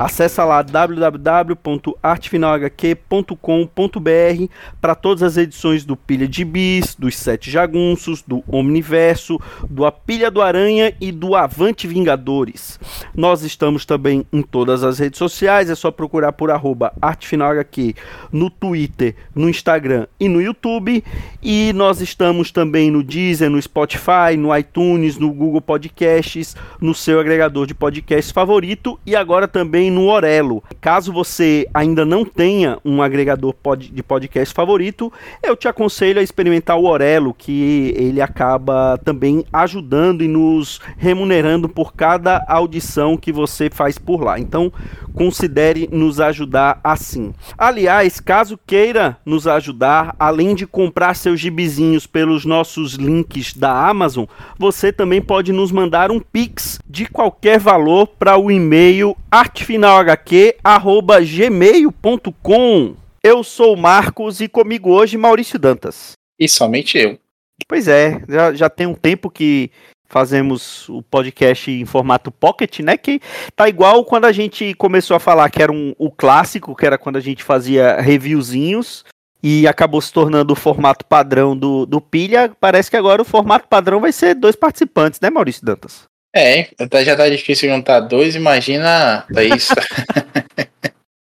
Acesse lá www.artefinalhq.com.br para todas as edições do Pilha de Bis, dos Sete Jagunços, do Omniverso, do A Pilha do Aranha e do Avante Vingadores. Nós estamos também em todas as redes sociais, é só procurar por arroba artefinalhq no Twitter, no Instagram e no YouTube. E nós estamos também no Deezer, no Spotify, no iTunes, no Google Podcasts, no seu agregador de podcasts favorito e agora também no Orelo. Caso você ainda não tenha um agregador pod de podcast favorito, eu te aconselho a experimentar o Orelo, que ele acaba também ajudando e nos remunerando por cada audição que você faz por lá. Então, considere nos ajudar assim. Aliás, caso queira nos ajudar, além de comprar seus gibizinhos pelos nossos links da Amazon, você também pode nos mandar um pix de qualquer valor para o e-mail artefinalhq@gmail.com. Eu sou o Marcos e comigo hoje Maurício Dantas. E somente eu. Pois é, já, já tem um tempo que fazemos o podcast em formato pocket, né? Que tá igual quando a gente começou a falar que era um, o clássico, que era quando a gente fazia reviewzinhos e acabou se tornando o formato padrão do, do Pilha. Parece que agora o formato padrão vai ser dois participantes, né, Maurício Dantas? É, já tá difícil juntar dois, imagina isso.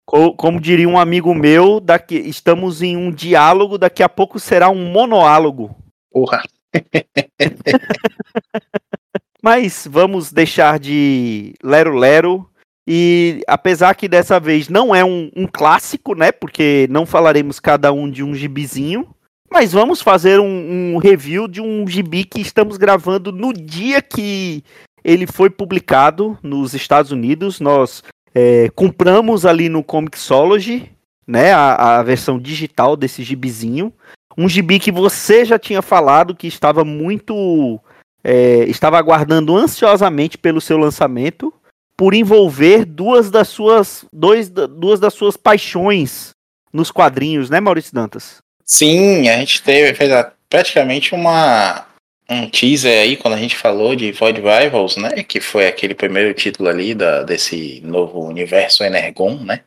Como diria um amigo meu, daqui, estamos em um diálogo, daqui a pouco será um monoálogo. Porra. Mas vamos deixar de lero-lero. E apesar que dessa vez não é um, um, clássico, né? Porque não falaremos cada um de um gibizinho. Mas vamos fazer um, um review de um gibi que estamos gravando no dia que ele foi publicado nos Estados Unidos. Nós é, compramos ali no Comixology, né, a, a, versão digital desse gibizinho. Um gibi que você já tinha falado que estava muito. É, estava aguardando ansiosamente pelo seu lançamento, por envolver duas das suas, dois, duas das suas paixões nos quadrinhos, né, Maurício Dantas? Sim, a gente teve fez praticamente uma, um teaser aí quando a gente falou de Void Rivals, né? Que foi aquele primeiro título ali da, desse novo universo Energon, né?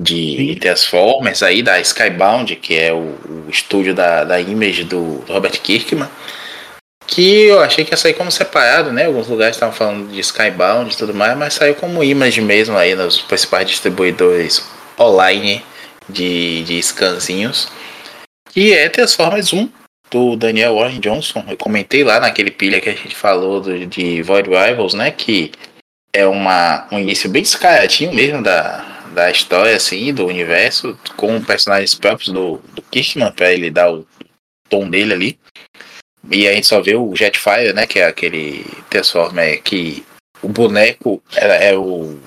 De Sim. Transformers aí, da Skybound, que é o, o estúdio da, da Image do, do, Robert Kirkman. Que eu achei que ia sair como separado, né? Alguns lugares estavam falando de Skybound e tudo mais, mas saiu como Image mesmo aí nos principais distribuidores online de, de scanzinhos. E é Transformers 1, do Daniel Warren Johnson. Eu comentei lá naquele pilha que a gente falou do, de Void Rivals, né? Que é uma, um início bem descaradinho mesmo da, da história, assim, do universo, com personagens próprios do, do Kirkman, pra ele dar o tom dele ali. E a gente só vê o Jetfire, né? Que é aquele Transformer que o boneco era, é o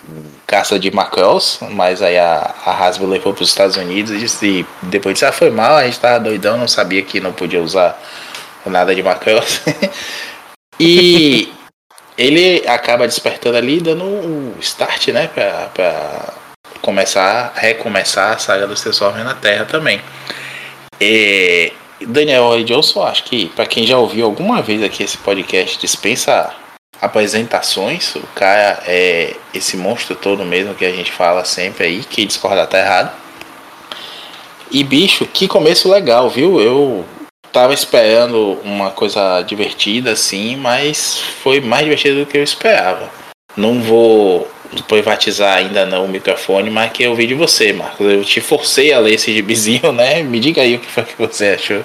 caça de Macross, mas aí a, a Hasbro levou para os Estados Unidos e, disse, depois disse, ah, foi mal, a gente tava doidão, não sabia que não podia usar nada de Macross. e ele acaba despertando ali, dando um start, né, para começar, recomeçar a saga dos Transformers na Terra também. E Daniel Johnson, acho que para quem já ouviu alguma vez aqui esse podcast, dispensa apresentações. O cara é esse monstro todo mesmo que a gente fala sempre aí, que discorda tá errado. E bicho, que começo legal, viu? Eu tava esperando uma coisa divertida assim, mas foi mais divertido do que eu esperava. Não vou privatizar ainda não o microfone, mas que eu vi de você, Marcos. Eu te forcei a ler esse gibizinho, né? Me diga aí o que foi que você achou.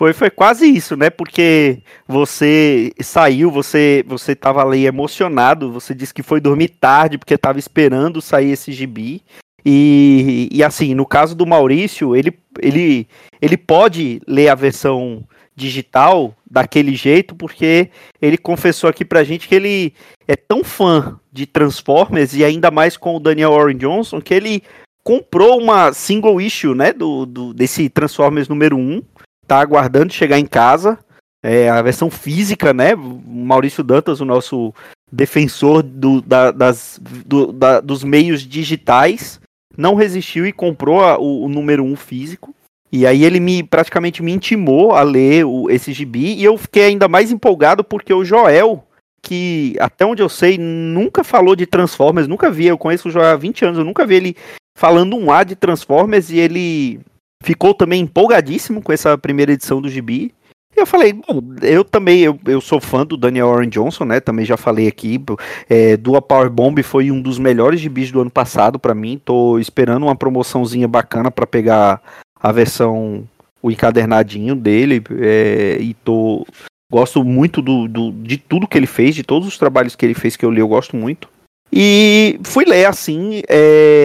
Foi, foi quase isso, né? Porque você saiu, você você tava ali emocionado, você disse que foi dormir tarde porque estava esperando sair esse gibi. E, e assim, no caso do Maurício, ele, ele, ele pode ler a versão digital daquele jeito, porque ele confessou aqui pra gente que ele é tão fã de Transformers e ainda mais com o Daniel Warren Johnson que ele comprou uma single issue, né, do, do desse Transformers número 1, tá aguardando chegar em casa, é, a versão física, né, Maurício Dantas, o nosso defensor do, da, das, do, da, dos meios digitais, não resistiu e comprou a, o, o, número 1 físico. E aí ele me praticamente me intimou a ler o, esse gibi e eu fiquei ainda mais empolgado porque o Joel, que até onde eu sei, nunca falou de Transformers, nunca vi, eu conheço o Joel há 20 anos, eu nunca vi ele falando um A de Transformers e ele ficou também empolgadíssimo com essa primeira edição do gibi. E eu falei, bom, eu também, eu, eu sou fã do Daniel Warren Johnson, né? Também já falei aqui. É, Dua Power Bomb foi um dos melhores gibis do ano passado para mim. Tô esperando uma promoçãozinha bacana para pegar a versão, o encadernadinho dele. É, e tô. Gosto muito do, do, de tudo que ele fez, de todos os trabalhos que ele fez que eu li, eu gosto muito. E fui ler assim. É,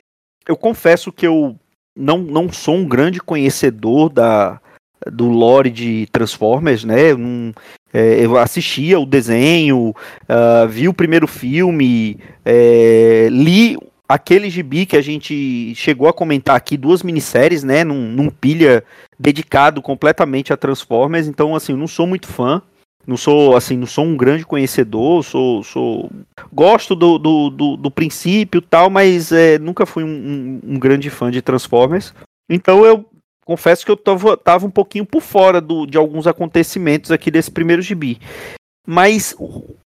eu confesso que eu não, não sou um grande conhecedor da, do lore de Transformers, né? Um, é, eu assistia o desenho, uh, vi o primeiro filme, é, li aquele gibi que a gente chegou a comentar aqui, duas minisséries, né? Num, num pilha dedicado completamente a Transformers. Então, assim, não sou muito fã. Não sou assim, não sou um grande conhecedor, sou, sou gosto do, do, do, do princípio tal, mas é, nunca fui um, um, um, grande fã de Transformers. Então eu confesso que eu tava, tava um pouquinho por fora do, de alguns acontecimentos aqui desse primeiro gibi. Mas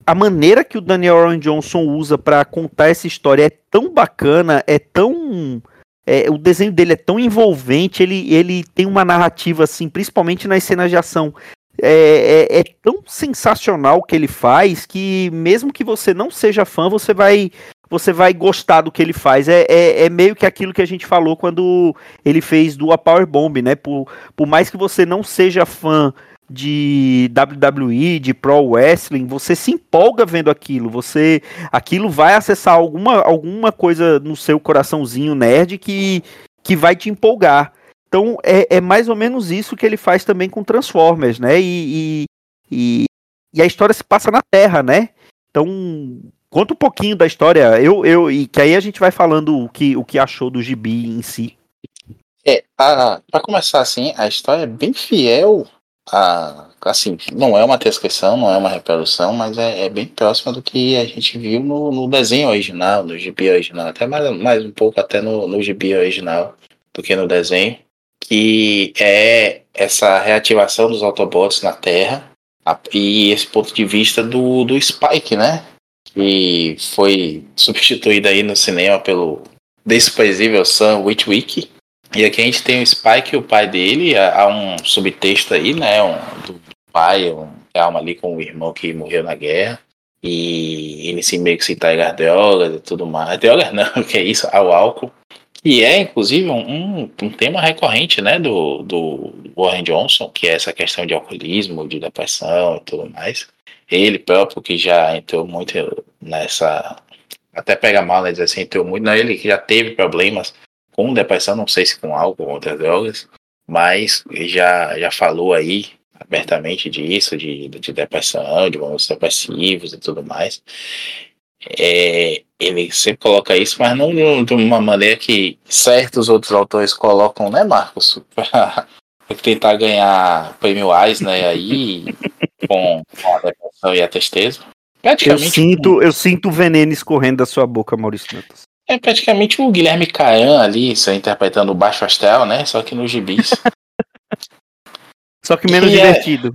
a maneira que o Daniel Aaron Johnson usa para contar essa história é tão bacana, é tão. É, o desenho dele é tão envolvente, ele, ele tem uma narrativa, assim, principalmente nas cenas de ação. É, é, é, tão sensacional o que ele faz que mesmo que você não seja fã, você vai você vai gostar do que ele faz. É, é, é, meio que aquilo que a gente falou quando ele fez do A Power Bomb, né? Por, por mais que você não seja fã de WWE, de Pro Wrestling, você se empolga vendo aquilo. Você aquilo vai acessar alguma, alguma coisa no seu coraçãozinho nerd que, que vai te empolgar. Então é, é mais ou menos isso que ele faz também com Transformers, né? E, e, e, a história se passa na Terra, né? Então Conta um pouquinho da história, eu, eu, e que aí a gente vai falando o que, o que achou do gibi em si. É, para começar assim, a história é bem fiel a. Assim, não é uma descrição, não é uma reprodução, mas é, é bem próxima do que a gente viu no, no, desenho original, no gibi original, até mais, mais um pouco até no, no gibi original do que no desenho, que é essa reativação dos Autobots na Terra e esse ponto de vista do, do Spike, né? que foi substituído aí no cinema pelo desprezível Sam Witwick. E aqui a gente tem o Spike e o pai dele, há um subtexto aí, né, um, do pai, um alma ali com o irmão que morreu na guerra. E ele se meio que entrega drogas e tudo mais. Drogas não, que é isso, ao álcool. Que é, inclusive, um, um tema recorrente, né, do, do Warren Johnson, que é essa questão de alcoolismo, de depressão e tudo mais ele próprio que já entrou muito nessa até pega mal, né, dizer assim, entrou muito, não, ele que já teve problemas com depressão, não sei se com álcool ou outras drogas, mas já já falou aí abertamente disso, de, de depressão, de momentos depressivos e tudo mais. É, ele sempre coloca isso, mas não de uma maneira que certos outros autores colocam, né, Marcos? Para tentar ganhar prêmio Eisner aí com, a depressão e a tristeza. Eu sinto, um... eu sinto o veneno escorrendo da sua boca, Maurício Dantas. É praticamente o Guilherme Caran ali, só interpretando o Baixo Astral, né? Só que nos gibis. Só que menos e é divertido.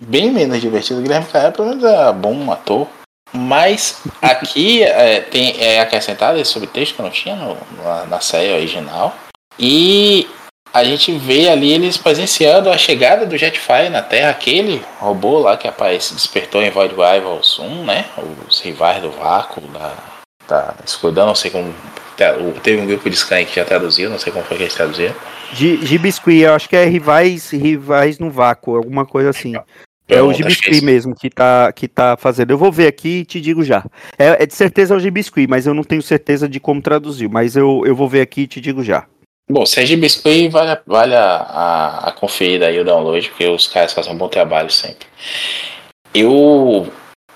É bem menos divertido. O Guilherme Caran, pelo menos, é bom ator. Mas aqui é, tem, é acrescentado esse subtexto que não tinha no, na, na série original. E a gente vê ali eles presenciando a chegada do Jetfire na Terra, aquele robô lá que aparece, despertou em Void Rivals 1, né? Os rivais do vácuo, da, da não sei como. Teve um grupo de Scan que já traduziu, não sei como foi que eles traduziram. Gibisqui, eu acho que é rivais, rivais no vácuo, alguma coisa assim. É o Gibisqui é mesmo que tá, que tá fazendo. Eu vou ver aqui e te digo já. É, é de certeza o Gibisqui, mas eu não tenho certeza de como traduzir. Mas eu, eu vou ver aqui e te digo já. Bom, se é de Biscuit, vale, vale a, a, a conferir aí o download, porque os caras fazem um bom trabalho sempre. Eu,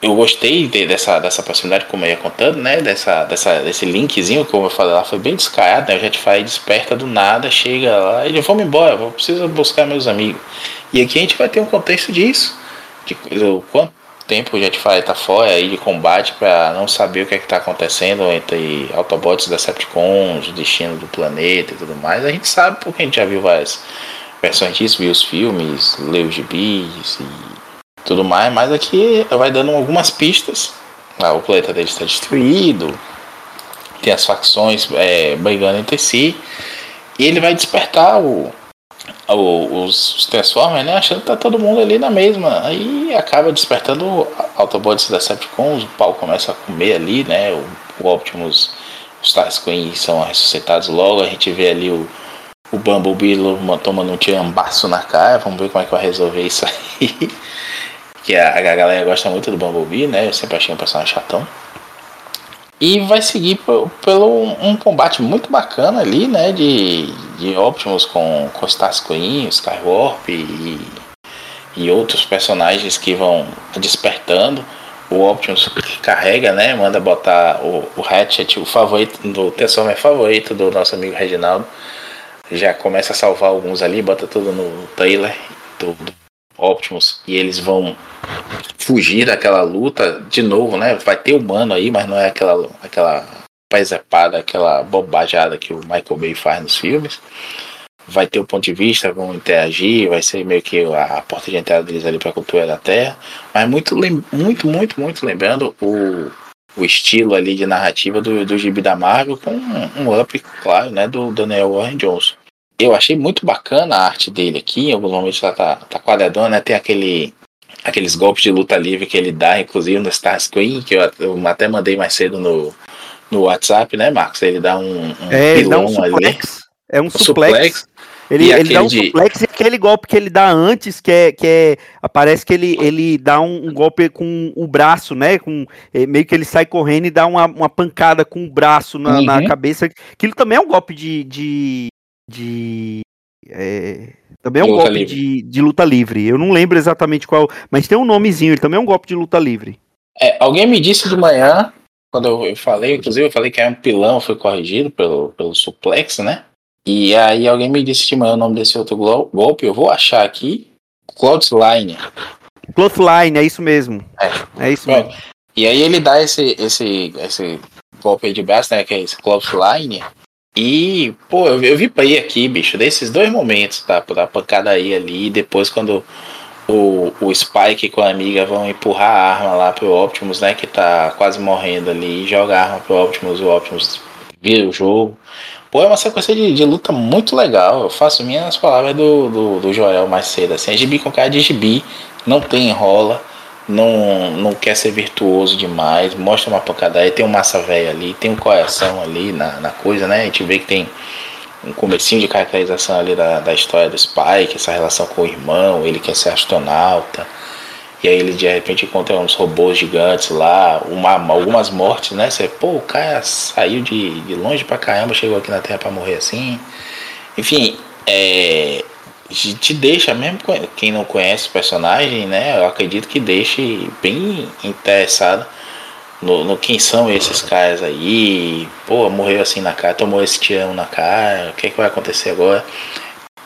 eu gostei de, dessa, dessa proximidade, como eu ia contando, né? Dessa, dessa, desse linkzinho, como eu falei lá, foi bem descarado, né? O Jetfire desperta do nada, chega lá, ele vamos embora, eu preciso buscar meus amigos. E aqui a gente vai ter um contexto disso. De, de quanto tempo o Jetfire tá fora aí de combate para não saber o que é que tá acontecendo entre Autobots, Decepticons, o destino do planeta e tudo mais. A gente sabe porque a gente já viu várias versões disso, viu os filmes, leu os gibis e tudo mais, mas aqui vai dando algumas pistas. Ah, o planeta dele está destruído, tem as facções é, brigando entre si, e ele vai despertar o, os, os Transformers, né? Achando que tá todo mundo ali na mesma. Aí acaba despertando Autobots Decepticons, o pau começa a comer ali, né? O, o Optimus, os Starscream são ressuscitados logo, a gente vê ali o, o Bumblebee tomando um tirambaço na cara, vamos ver como é que vai resolver isso aí. que a, a galera gosta muito do Bumblebee, né? Eu sempre achei um personagem chatão. E vai seguir pelo um combate muito bacana ali, né? De, de Optimus com, com Starscream, Skywarp e, e outros personagens que vão despertando. O Optimus que carrega, né? Manda botar o, o Hatchet, o favorito do Transformer favorito do nosso amigo Reginaldo. Já começa a salvar alguns ali, bota tudo no trailer do, do Optimus e eles vão fugir daquela luta de novo, né? Vai ter humano aí, mas não é aquela aquela paisepada, aquela bobajada que o Michael Bay faz nos filmes. Vai ter o ponto de vista, vão interagir, vai ser meio que a, porta de entrada deles ali para a cultura da Terra. Mas muito, muito, muito, muito lembrando o, o estilo ali de narrativa do, do gibi da Marvel com um, um up, claro, né, do Daniel Warren Johnson eu achei muito bacana a arte dele aqui. Em alguns momentos ela tá, tá quadradona, né? Tem aquele, aqueles golpes de luta livre que ele dá, inclusive no Starscream, que eu, eu até mandei mais cedo no, no WhatsApp, né, Marcos? Ele dá um, um é, ele dá um suplex. Ali. É um, um suplex. suplex. Ele, ele dá um de... suplex e aquele golpe que ele dá antes, que é. Que é parece que ele, ele dá um, um golpe com o braço, né? Com, é, meio que ele sai correndo e dá uma, uma pancada com o braço na, uhum. na cabeça. Aquilo também é um golpe de, de de. É, também é um golpe de, de, luta livre. Eu não lembro exatamente qual, mas tem um nomezinho, ele também é um golpe de luta livre. É, alguém me disse de manhã, quando eu, eu falei, inclusive eu falei que era um pilão, foi corrigido pelo, pelo suplex, né? E aí alguém me disse de manhã o nome desse outro golpe, eu vou achar aqui. Clothesline. Clothesline, é isso mesmo. É, é isso mesmo. E aí ele dá esse, esse, esse golpe de braço, né? Que é esse Clothesline. E, pô, eu, eu play aqui, bicho, desses dois momentos, tá? Da pancada aí ali, e depois quando o, o Spike com a amiga vão empurrar a arma lá pro Optimus, né? Que tá quase morrendo ali, joga a arma pro Optimus, o Optimus vira o jogo. Pô, é uma sequência de, de luta muito legal. Eu faço minhas palavras do, do, do Joel mais cedo, assim, é gibi com cara de gibi, não tem enrola não, não quer ser virtuoso demais, mostra uma pancadaria, tem um massa velho ali, tem um coração ali na, na coisa, né? A gente vê que tem um comecinho de caracterização ali da, da história do Spike, essa relação com o irmão, ele quer ser astronauta, e aí ele de repente encontra uns robôs gigantes lá, uma, algumas mortes, né? Você, pô, o cara saiu de, de longe pra caramba, chegou aqui na Terra pra morrer assim. Enfim, é, te deixa, mesmo quem não conhece o personagem, né? Eu acredito que deixe bem interessado no, no quem são esses caras aí. Pô, morreu assim na cara, tomou esse tirão na cara, o que, é que vai acontecer agora?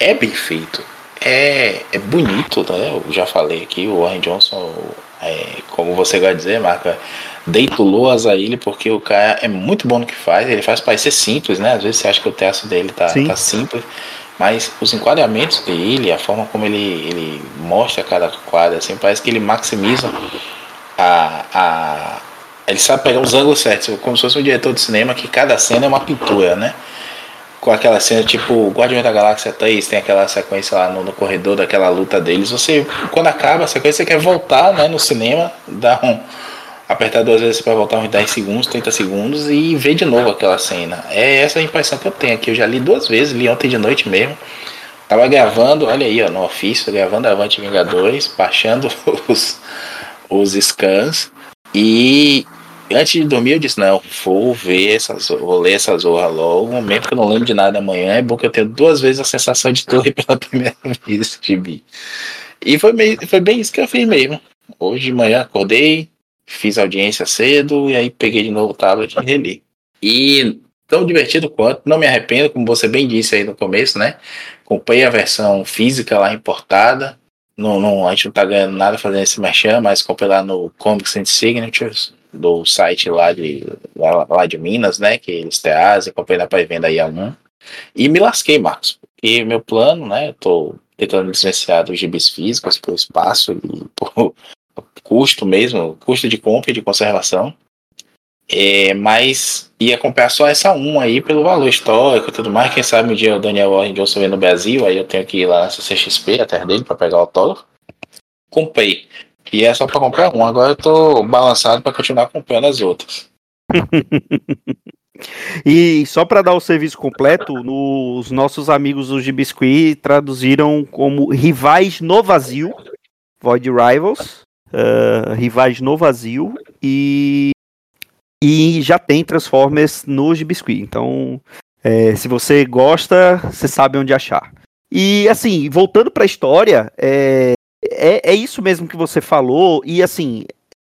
É bem feito. É, é bonito, né? Eu já falei aqui, o Warren Johnson, é, como você vai dizer, marca, deitulou as a ele porque o cara é muito bom no que faz, ele faz parecer simples, né? Às vezes você acha que o texto dele tá, tá simples, mas os enquadramentos dele, a forma como ele, ele mostra cada quadro, assim, parece que ele maximiza a, a. Ele sabe pegar os ângulos certos, como se fosse um diretor de cinema que cada cena é uma pintura, né? Com aquela cena tipo Guardiões da Galáxia 3, tem aquela sequência lá no, no, corredor daquela luta deles. Você, quando acaba a sequência, você quer voltar né, no cinema, dar um apertar duas vezes para voltar uns 10 segundos, 30 segundos e ver de novo aquela cena. É essa a impressão que eu tenho aqui. Eu já li duas vezes, li ontem de noite mesmo. Tava gravando, olha aí, ó, no ofício, gravando Avante Vingadores, baixando os, os scans. E antes de dormir eu disse, não, vou ver essas, vou ler essa zorra logo. Momento que eu não lembro de nada amanhã, é bom que eu tenho duas vezes a sensação de torre pela primeira vez mim. E foi, meio, foi bem isso que eu fiz mesmo. Hoje de manhã acordei, fiz audiência cedo e aí peguei de novo o tablet e reli. E tão divertido quanto, não me arrependo, como você bem disse aí no começo, né? Comprei a versão física lá importada. Não, não, a gente não tá ganhando nada fazendo esse merchan, mas comprei lá no Comics and Signatures, do site lá de, lá, lá de Minas, né? Que eles trazem, comprei na pré-venda aí a um. E me lasquei, Marcos. E meu plano, né? Eu tô tentando diferenciar dos gibis físicos por espaço e por custo mesmo, custo de compra e de conservação. É, mas ia comprar só essa um aí pelo valor histórico e tudo mais. Quem sabe um dia o Daniel Warren Johnson vem no Brasil, aí eu tenho que ir lá na CCXP, a terra dele, para pegar o autógrafo. Comprei. E é só para comprar um. Agora eu tô balançado para continuar comprando as outras. e só para dar o serviço completo, no, os nossos amigos do Gibiscuit traduziram como rivais no vazio, Void Rivals, uh, rivais no vazio, e e já tem Transformers no Gibiscuit. Então, é, se você gosta, você sabe onde achar. E assim, voltando para a história, é, é, é, isso mesmo que você falou. E assim,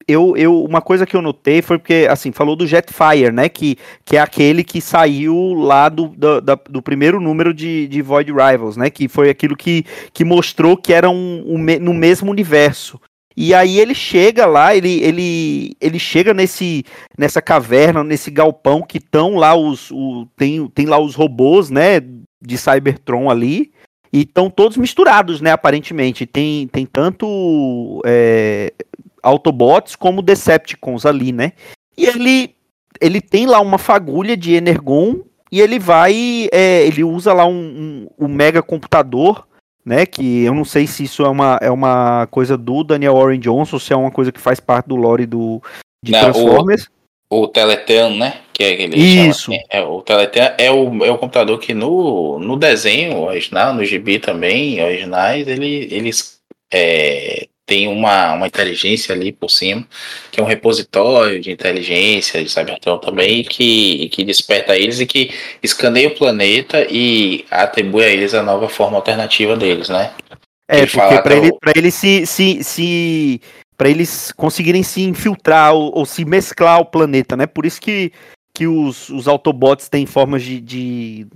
eu, eu uma coisa que eu notei foi porque assim falou do Jetfire, né? Que, que é aquele que saiu lá do, do, do primeiro número de, de Void Rivals, né? Que foi aquilo que, que mostrou que era um, um, no mesmo universo. E aí ele chega lá, ele, ele, ele chega nesse, nessa caverna, nesse galpão que estão lá os. O, tem, tem lá os robôs, né? De Cybertron ali. E estão todos misturados, né? Aparentemente. Tem, tem tanto é, Autobots como Decepticons ali, né? E ele, ele tem lá uma fagulha de Energon e ele vai. É, ele usa lá um, um, um mega computador né? Que eu não sei se isso é uma, é uma coisa do Daniel Warren Johnson, se é uma coisa que faz parte do lore do, de não, Transformers. O, o Teletean, né? Que é aquele Isso. Chama, é, o Teletean é o, é o computador que no, no desenho original, no GB também, originais, ele, eles é, tem uma, uma inteligência ali por cima, que é um repositório de inteligência de Cybertron também, que, que desperta eles e que escaneia o planeta e atribui a eles a nova forma alternativa deles, né? É, ele porque para ele, eles se, se, se para eles conseguirem se infiltrar ou, ou, se mesclar o planeta, né? Por isso que, que os, os Autobots têm formas de, de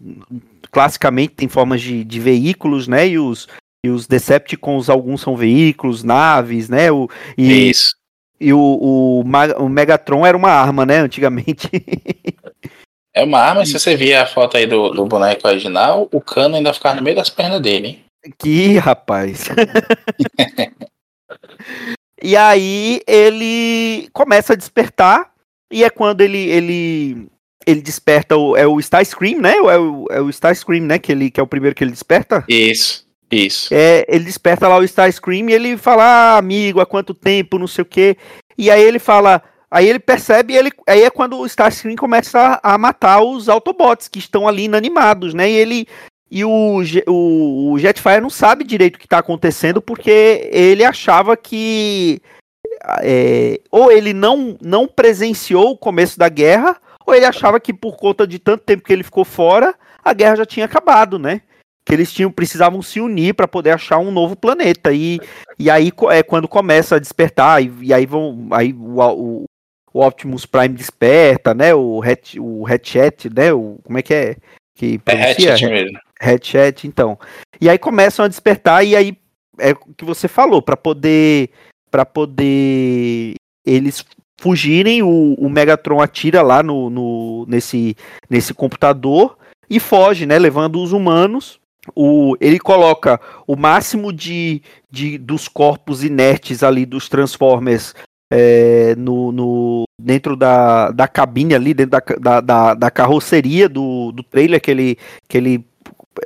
classicamente tem formas de, de veículos, né? E os, e os Decepticons, alguns são veículos, naves, né? O, e, Isso. E o, o, o Megatron era uma arma, né? Antigamente. é uma arma, se você vir a foto aí do, do boneco original, o cano ainda ficava no meio das pernas dele, hein? Que rapaz. e aí ele começa a despertar, e é quando ele, ele, ele desperta o, é o Starscream, né? É o, é o Starscream, né? Que, ele, que é o primeiro que ele desperta. Isso. Isso. É, ele desperta lá o Starscream e ele fala, ah, amigo, há quanto tempo, não sei o quê. E aí ele fala, aí ele percebe, ele, aí é quando o Starscream começa a, a matar os Autobots que estão ali inanimados, né? E ele e o, o, o Jetfire não sabe direito o que está acontecendo porque ele achava que é, ou ele não, não presenciou o começo da guerra, ou ele achava que por conta de tanto tempo que ele ficou fora, a guerra já tinha acabado, né? Que eles tinham precisavam se unir para poder achar um novo planeta. E, e aí é quando começa a despertar e, e aí vão aí o, o, o, Optimus Prime desperta né? O Hatch, o Hatchet né? O como é que é que é Hatchet mesmo. Hatchet então. E aí começam a despertar e aí é o que você falou para poder para poder eles fugirem o, o Megatron atira lá no, no nesse nesse computador e foge, né, levando os humanos o, ele coloca o máximo de, de dos corpos inertes ali dos Transformers é, no, no, dentro da, da cabine ali, dentro da, da, da, da carroceria do, do trailer que ele, que ele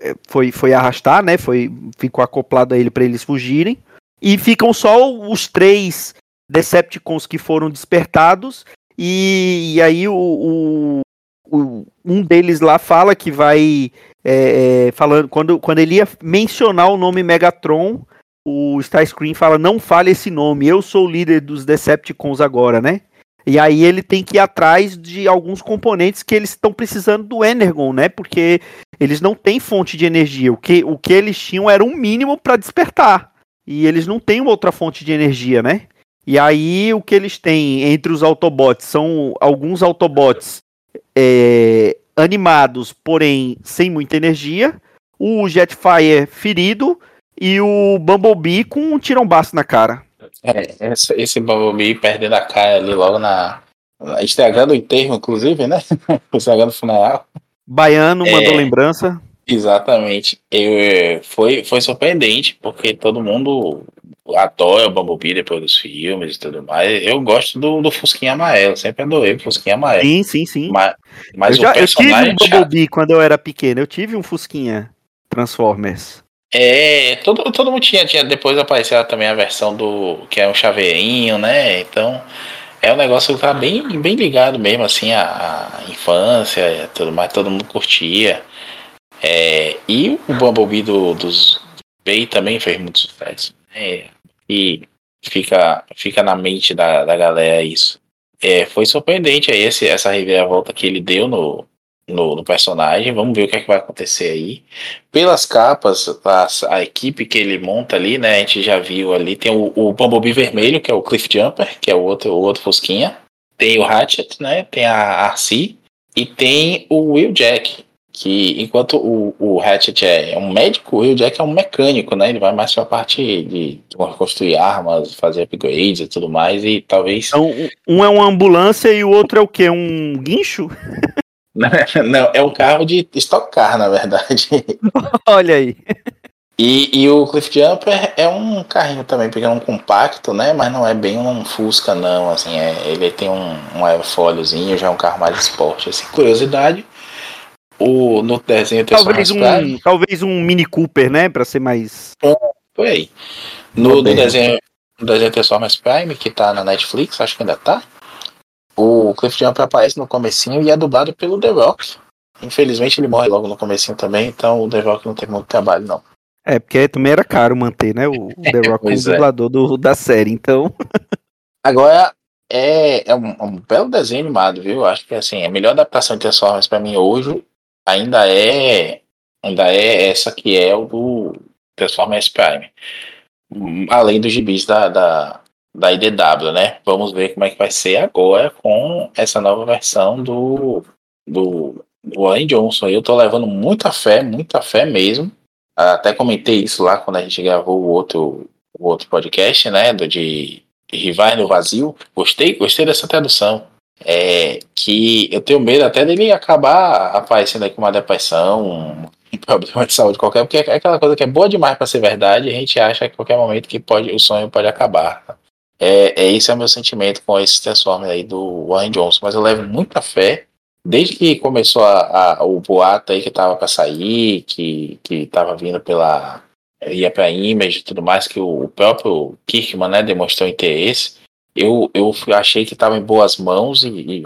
é, foi, foi arrastar, né? Foi, ficou acoplado a ele para eles fugirem. E ficam só os três Decepticons que foram despertados. E, e aí o, o, o, um deles lá fala que vai é, é, falando quando, quando ele ia mencionar o nome Megatron, o Starscream fala não fale esse nome, eu sou o líder dos Decepticons agora, né? E aí ele tem que ir atrás de alguns componentes que eles estão precisando do Energon, né? Porque eles não têm fonte de energia. O que, o que eles tinham era um mínimo para despertar. E eles não têm outra fonte de energia, né? E aí o que eles têm entre os Autobots são alguns Autobots é, animados, porém sem muita energia, o Jetfire ferido e o Bumblebee com um tirombaço na cara. É, esse, esse Bumblebee perdendo a cara ali logo na. Estragando o enterro, inclusive, né? Estragando o funeral. Baiano mandou é, lembrança. Exatamente. Eu, foi, foi surpreendente, porque todo mundo adora o Bumblebee depois dos filmes e tudo mais. Eu gosto do, do Fusquinha Amarelo, sempre adorei o Fusquinha Amarelo. Sim, sim, sim. Mas, mas eu, já, eu tive um Bumblebee chato. quando eu era pequeno, eu tive um Fusquinha Transformers. É, todo, todo mundo tinha, tinha. Depois apareceu também a versão do. que é um chaveirinho, né? Então. É um negócio que tá bem, bem ligado mesmo, assim, à, à infância, tudo mais, todo mundo curtia. É, e o Bumblebee do, dos Bay também fez muito sucesso. Né? E fica, fica na mente da, da galera isso. É, foi surpreendente aí esse, essa reviravolta que ele deu no, no, no, personagem. Vamos ver o que, é que vai acontecer aí. Pelas capas, a, a, equipe que ele monta ali, né? A gente já viu ali. Tem o, o Bumblebee vermelho, que é o Cliff Jumper, que é o outro, o outro Fusquinha. Tem o Hatchet, né? Tem a Arcee. E tem o Will Jack, que enquanto o, o Hatchet é um médico, o Jack é um mecânico, né? Ele vai mais para a parte de, construir armas, fazer upgrades e tudo mais, e talvez. Então, um é uma ambulância e o outro é o quê? Um guincho? Não, é um carro de Stock Car, na verdade. Olha aí. E, e o Cliff Jumper é um carrinho também pequeno, um compacto, né? Mas não é bem um Fusca, não. Assim, é, ele tem um, um aerofóliozinho, já é um carro mais esporte. Assim, curiosidade, o, no desenho talvez um, talvez um Mini Cooper, né, para ser mais foi aí. No, no desenho no desenho Transformers Prime que tá na Netflix, acho que ainda tá. O Cliff Jumper aparece no comecinho e é dublado pelo The Rock. Infelizmente ele morre logo no comecinho também, então o The Rock não tem muito trabalho não. É, porque também era caro manter, né, o, The Rock como é. dublador do, da série, então. Agora, é, é um, um, belo desenho animado, viu? Acho que assim, a melhor adaptação de Transformers para mim hoje ainda é ainda é essa que é o do Transformers Prime. Além dos gibis da, da, da IDW, né? Vamos ver como é que vai ser agora com essa nova versão do, do, Warren Johnson. Eu tô levando muita fé, muita fé mesmo. Até comentei isso lá quando a gente gravou o outro, o outro podcast, né? Do de Rivais no Vazio. Gostei, gostei dessa tradução é, que eu tenho medo até dele acabar aparecendo aí com uma depressão, um problema de saúde qualquer, porque é aquela coisa que é boa demais para ser verdade, a gente acha que a qualquer momento que pode, o sonho pode acabar. É, é esse é o meu sentimento com esse Transformers aí do Warren Johnson, mas eu levo muita fé desde que começou a, a, o boato aí que tava para sair, que, que tava vindo pela ia para Image e tudo mais, que o, o próprio Kirkman né, demonstrou interesse eu, eu achei que estava em boas mãos e, e,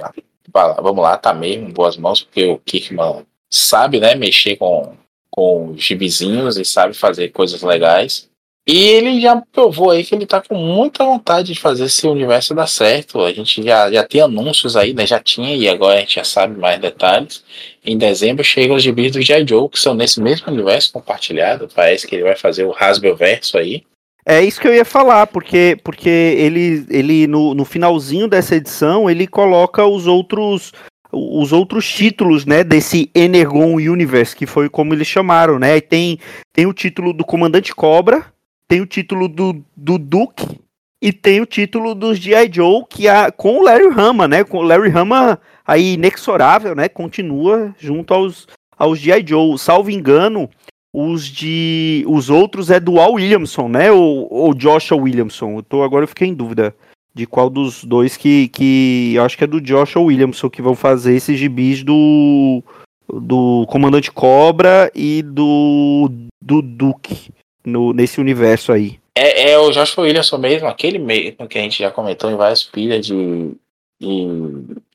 vamos lá, tá mesmo em boas mãos, porque o Kirkman sabe, né, mexer com, com gibizinhos e sabe fazer coisas legais. E ele já provou aí que ele tá com muita vontade de fazer esse universo dar certo. A gente já, já tem anúncios aí, né? Já tinha e agora a gente já sabe mais detalhes. Em dezembro chegam os gibis do J. Joe, que são nesse mesmo universo compartilhado. Parece que ele vai fazer o Hasbro verso aí. É isso que eu ia falar, porque, porque ele, ele no, no finalzinho dessa edição, ele coloca os outros os outros títulos, né, desse Energon Universe, que foi como eles chamaram, né? E tem, tem o título do Comandante Cobra, tem o título do, do Duke e tem o título dos G.I. Joe, que a, com o Larry Hama, né? Com o Larry Hama aí inexorável, né? Continua junto aos, aos G.I. Joe. Salvo engano, os de. Os outros é do Al Williamson, né? Ou, ou Joshua Williamson. Eu tô, agora eu fiquei em dúvida de qual dos dois que. que eu acho que é do Joshua Williamson que vão fazer esses gibis do. Do Comandante Cobra e do. Do Duke. No, nesse universo aí. É, é o Joshua Williamson mesmo, aquele mesmo que a gente já comentou em várias pilhas de, de,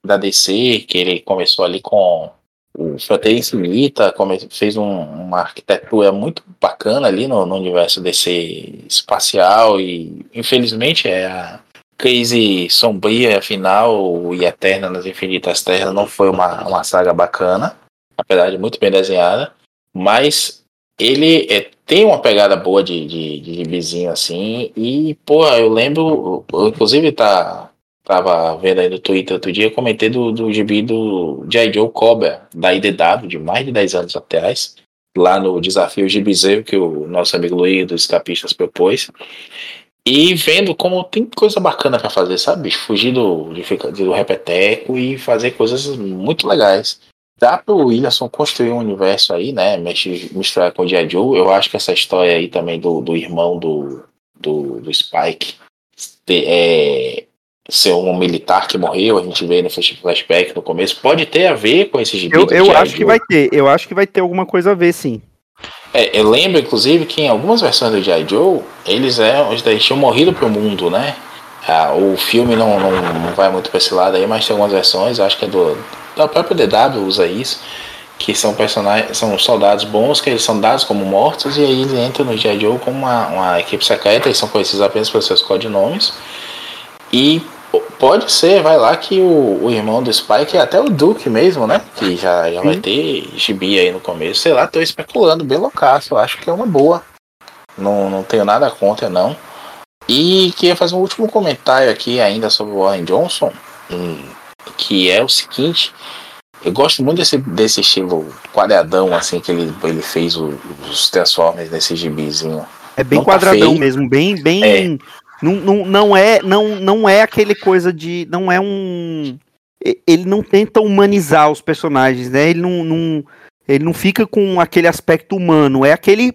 da DC, que ele começou ali com o Fronteira Infinita fez um, uma arquitetura muito bacana ali no, no, universo desse espacial e infelizmente é a crise sombria final e eterna nas infinitas terras não foi uma, uma saga bacana apesar de muito bem desenhada mas ele é, tem uma pegada boa de, de, de gibizinho assim, e, pô, eu lembro, eu, inclusive tá, tava vendo aí no Twitter outro dia, comentei do, do gibi do J. Joe Cobra, da IDW, de mais de 10 anos atrás, lá no desafio Gibizeiro que o nosso amigo Luiz dos Escapistas propôs. E vendo como tem coisa bacana para fazer, sabe? Fugir do, do repeteco e fazer coisas muito legais. Dá pro Williamson construir um universo aí, né? Misturar com o G.I. Joe. Eu acho que essa história aí também do, do irmão do, do, do Spike é, ser um militar que morreu, a gente vê no flashback no começo, pode ter a ver com esse gibi. Eu, eu acho que vai ter, eu acho que vai ter alguma coisa a ver, sim. É, eu lembro, inclusive, que em algumas versões do G.I. Joe, eles, é, eles tinham morrido pro mundo, né? Ah, o filme não, não, não, vai muito pra esse lado aí, mas tem algumas versões, acho que é do. Da própria DW usa isso. Que são personagens, são soldados bons, que eles são dados como mortos, e aí eles entram no G.I. Joe como uma, uma equipe secreta, eles são conhecidos apenas pelos seus codinomes. E pode ser, vai lá, que o, o irmão do Spike, até o Duke mesmo, né? Que já, já vai ter gibi aí no começo. Sei lá, tô especulando, bem loucaço. Eu acho que é uma boa. Não, não tenho nada contra, não. E queria fazer um último comentário aqui ainda sobre o Warren Johnson. Que é o seguinte. Eu gosto muito desse, desse estilo quadradão, assim, que ele, ele fez o, os Transformers nesse gibizinho. É bem não tá quadradão tá mesmo, bem, bem. É não, não, não, é, não, não é aquele coisa de. Não é um. Ele não tenta humanizar os personagens, né? Ele não, não, ele não fica com aquele aspecto humano. É aquele.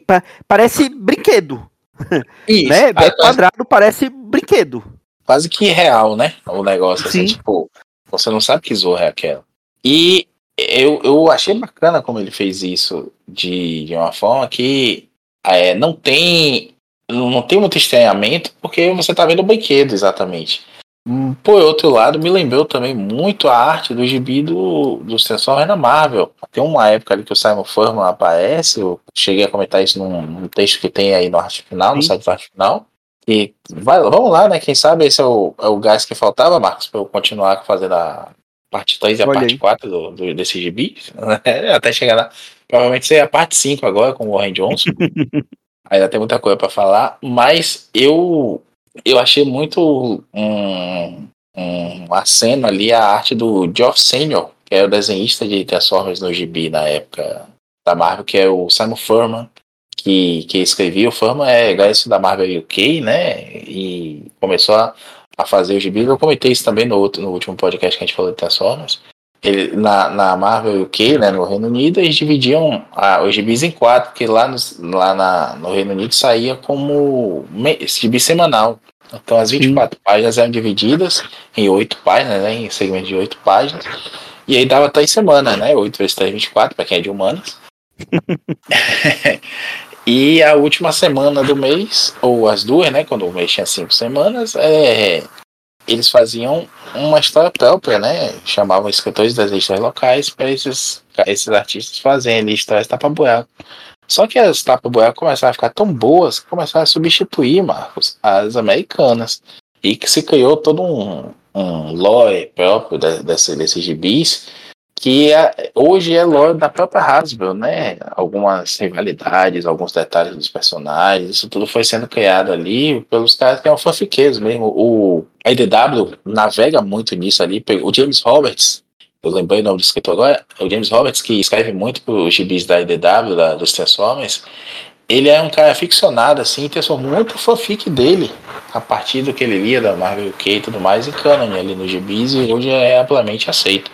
Parece brinquedo. Isso. né? É quadrado, parece brinquedo. Quase que real, né? O negócio, assim, Sim. tipo, você não sabe que zorra é aquela. E eu, eu achei bacana como ele fez isso de, de uma forma que é, não tem não tem muito estranhamento, porque você tá vendo o brinquedo exatamente. Hum, por outro lado, me lembrou também muito a arte do gibi do, do Sensor na Marvel. Tem uma época ali que o Simon Furman aparece, eu cheguei a comentar isso num, num texto que tem aí no arte final, no site do arte final. E vai, vamos lá, né? Quem sabe esse é o, é o gás que faltava, Marcos, para eu continuar fazendo a parte 3 e a Olha parte aí. 4 do, do, desse gibi. Até chegar lá. Provavelmente seria a parte 5 agora com o Warren Johnson. Ainda tem muita coisa para falar, mas eu eu achei muito um, um aceno ali a arte do Geoff Senior, que é o desenhista de Transformers no gibi na época da Marvel, que é o Simon Furman, que, que escrevia. O Furman é gasto da Marvel UK, né? E começou a, a fazer o gibi. Eu comentei isso também no, outro, no último podcast que a gente falou de Transformers ele, na, na Marvel UK, né, no Reino Unido, eles dividiam a, os gibis em quatro, porque lá, no, lá na, no Reino Unido saía como esse gibi semanal. Então as 24 Sim. páginas eram divididas em oito páginas, né, em segmentos de oito páginas. E aí dava três semanas, né? 8 vezes 3, 24, para quem é de humanas. e a última semana do mês, ou as duas, né? Quando o mês tinha cinco semanas, é, eles faziam uma história própria, né? Chamavam escritores das listas locais para esses, esses artistas fazerem histórias tapa-buraco. Só que as tapa-buraco começaram a ficar tão boas que começaram a substituir, Marcos, as americanas. E que se criou todo um, um lore próprio desse, desses gibis que é, hoje é lore da própria Hasbro, né? Algumas rivalidades, alguns detalhes dos personagens, isso tudo foi sendo criado ali pelos caras que são fanfiqueiros mesmo. O IDW navega muito nisso ali. O James Roberts, eu lembrei o nome do escritor agora, o James Roberts, que escreve muito para os gibis da IDW, da, dos Transformers, ele é um cara ficcionado, assim, transformou muito fanfic dele, a partir do que ele lia da Marvel UK e tudo mais, em canon ali nos gibis, e hoje é amplamente aceito.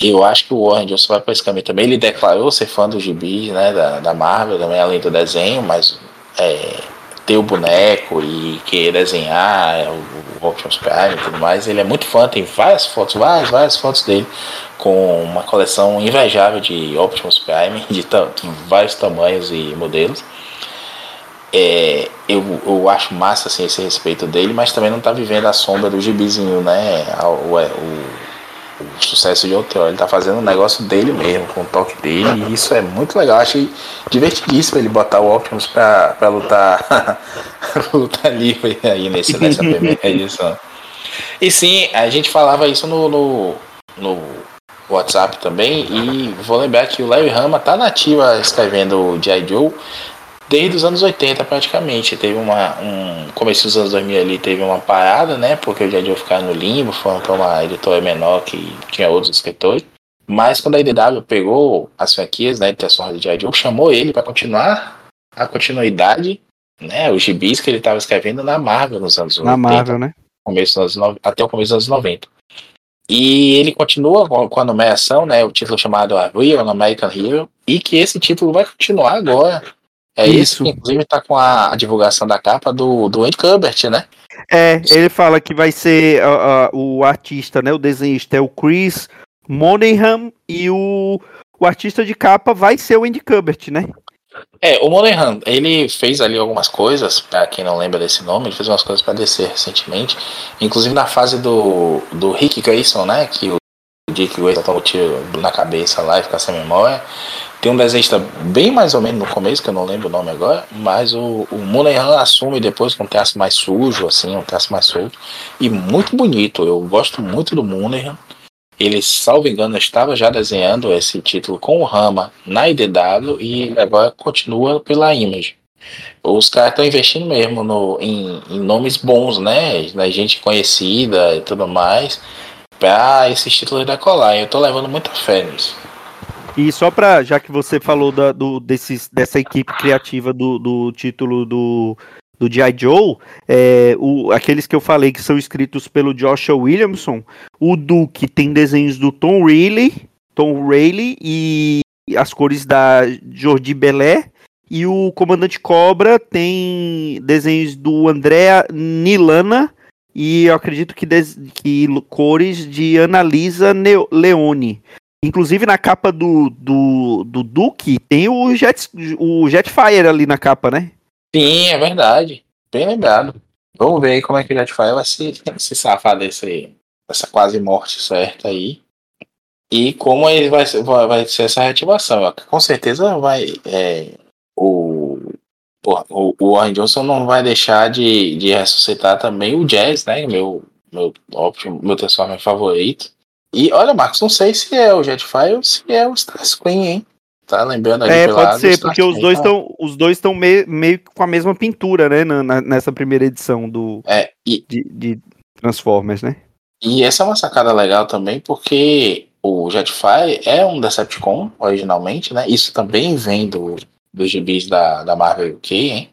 Eu acho que o Warren Johnson vai para esse caminho também. Ele declarou ser fã dos gibis, né, da, da Marvel, também além do desenho, mas é, ter o boneco e querer desenhar é, o, Optimus Prime e tudo mais, ele é muito fã, tem várias fotos, várias, várias fotos dele com uma coleção invejável de Optimus Prime, de, de vários tamanhos e modelos. É, eu, eu acho massa assim, esse respeito dele, mas também não está vivendo a sombra do gibizinho, né? O, o, o sucesso de Outrora. Ele tá fazendo um negócio dele mesmo, com o toque dele, e isso é muito legal. Achei divertidíssimo ele botar o Optimus pra, pra lutar lutar livre aí nesse, nessa primeira edição. E sim, a gente falava isso no, no, no WhatsApp também. E vou lembrar que o Larry Hama tá nativa escrevendo o G.I. Joe desde os anos 80 praticamente. Teve uma. Um, começo dos anos 2000 ali teve uma parada, né? Porque o. Joe ficava no limbo, foi para uma editora menor que tinha outros escritores. Mas quando a IDW pegou as franquias, né, de Tesson de. Joe, chamou ele para continuar a continuidade, né? Os gibis que ele estava escrevendo na Marvel nos anos na 80. Na Marvel, né? Começo dos, até o começo dos anos 90. E ele continua com a nomeação, né? O título chamado A Real American Hero. E que esse título vai continuar agora. É isso, que inclusive está com a, divulgação da capa do, do Andy Kubert, né? É, ele fala que vai ser uh, uh, o artista, né? O desenhista é o Chris Monaghan e o, o artista de capa vai ser o Andy Kubert, né? É, o Monaghan, ele fez ali algumas coisas, para quem não lembra desse nome, ele fez umas coisas para descer recentemente, inclusive na fase do, do Rick Grayson, né, que o Dick Grayson toma o tiro na cabeça lá e fica sem memória. Tem um desenhista bem mais ou menos no começo, que eu não lembro o nome agora, mas o, o assume depois com um traço mais sujo, assim, um traço mais solto, e muito bonito, eu gosto muito do Monaghan. Ele, salvo engano, estava já desenhando esse título com o Rama na IDW e agora continua pela Image. Os caras estão investindo mesmo no, em, em, nomes bons, né? Na gente conhecida e tudo mais, para esses títulos decolar. Eu estou levando muita fé nisso. E só para, já que você falou da, do, dessa equipe criativa do, do título do do G.I. Joe, é, o, aqueles que eu falei que são escritos pelo Joshua Williamson, o Duke tem desenhos do Tom Reilly, Tom Reilly e as cores da Jordi Belé, e o Comandante Cobra tem desenhos do Andrea Nilana e eu acredito que, que cores de Analisa Leone. Inclusive na capa do, do, do Duke tem o, Jet, o Jetfire ali na capa, né? Sim, é verdade. Bem lembrado. Vamos ver aí como é que o Jetfire vai se, se safar desse, dessa quase morte certa aí. E como ele vai, vai, vai ser essa reativação. Com certeza vai. É, o, o, o Warren Johnson não vai deixar de, de ressuscitar também o Jazz, né? Meu, meu, meu Transformer favorito. E olha, Marcos, não sei se é o Jetfire ou se é o Starscream, hein? Tá lembrando ali É, pode ser, porque os dois estão os dois estão meio, meio com a mesma pintura, né, na, nessa primeira edição do é, e, de, de, Transformers, né? E essa é uma sacada legal também, porque o Jetfire é um Decepticon originalmente, né? Isso também vem do dos gibis da, da Marvel UK, hein?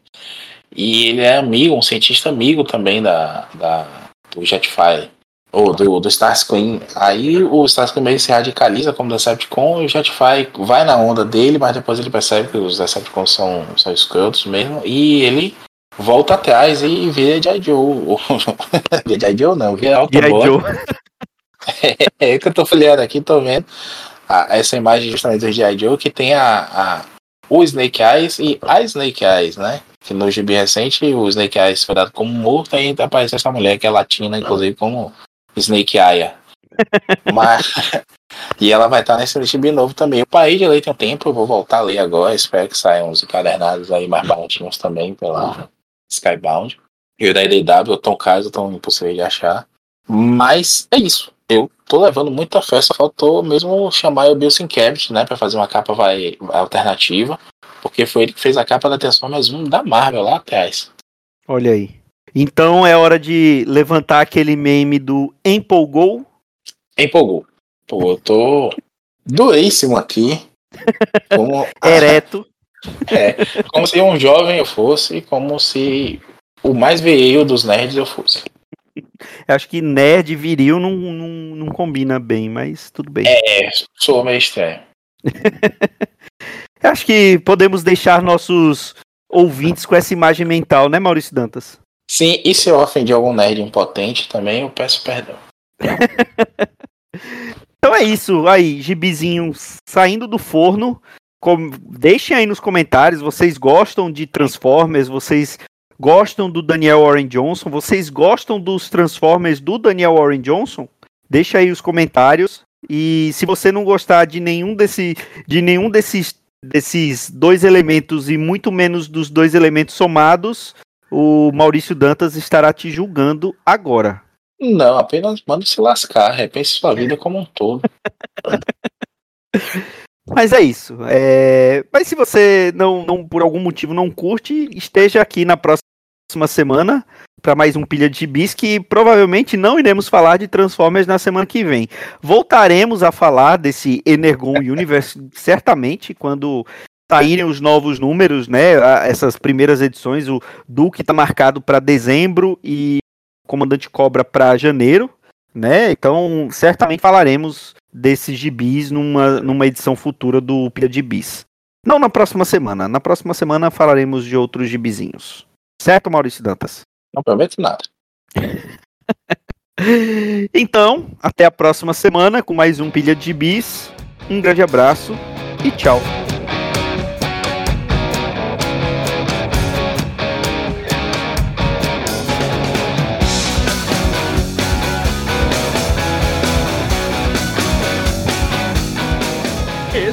E ele é amigo, um cientista amigo também da, da do Jetfire ou do, do Starscream. Aí o Starscream meio se radicaliza como Decepticon e o Jetfire vai na onda dele, mas depois ele percebe que os Decepticons são, são escrotos mesmo e ele volta atrás e vira G.I. Joe. G.I. Joe não, vira Autobot. é, é que eu tô folheando aqui, tô vendo a, essa imagem justamente do G.I. Joe que tem a, a, o Snake Eyes e a Snake Eyes, né? Que no gibi recente o Snake Eyes foi dado como morto e aparece essa mulher que é latina, inclusive, como Snake Aya. Mas, e ela vai estar nesse gibi novo também. Eu parei de ler tem um tempo, eu vou voltar a ler agora. Espero que saiam uns encadernados aí mais baratinhos também pela Skybound. E o da IDW, o Tom Kaiser, tão impossível de achar. Mas é isso. Eu tô levando muita fé, só faltou mesmo chamar o Bill Sienkiewicz, né, para fazer uma capa vai, alternativa, porque foi ele que fez a capa da Transformers 1 da Marvel lá atrás. Olha aí. Então é hora de levantar aquele meme do empolgou. Empolgou. Pô, eu tô duríssimo aqui. Como... Ereto. é, como se um jovem eu fosse, como se o mais viril dos nerds eu fosse. Acho que nerd viril não, não, não combina bem, mas tudo bem. É, sou meio estranho. Acho que podemos deixar nossos ouvintes com essa imagem mental, né, Maurício Dantas? Sim, e se eu ofendi algum nerd impotente também, eu peço perdão. então é isso, aí, gibizinho saindo do forno. Com... Deixem aí nos comentários, vocês gostam de Transformers, vocês gostam do Daniel Warren Johnson, vocês gostam dos Transformers do Daniel Warren Johnson? Deixa aí os comentários. E se você não gostar de nenhum, desse, de nenhum desses, desses dois elementos e muito menos dos dois elementos somados, o Maurício Dantas estará te julgando agora. Não, apenas manda se lascar, repense sua vida como um todo. Mas é isso. É... Mas se você não, não, por algum motivo, não curte, esteja aqui na próxima semana para mais um Pilha de Bis que provavelmente não iremos falar de Transformers na semana que vem. Voltaremos a falar desse Energon Universe certamente quando saírem os novos números, né? Essas primeiras edições, o Duke está marcado para dezembro e o Comandante Cobra para janeiro, né? Então, certamente falaremos desses gibis numa, numa edição futura do Pilha de Bis. Não na próxima semana. Na próxima semana falaremos de outros gibizinhos. Certo, Maurício Dantas? Não prometo nada. então, até a próxima semana com mais um Pilha de Bis. Um grande abraço e tchau.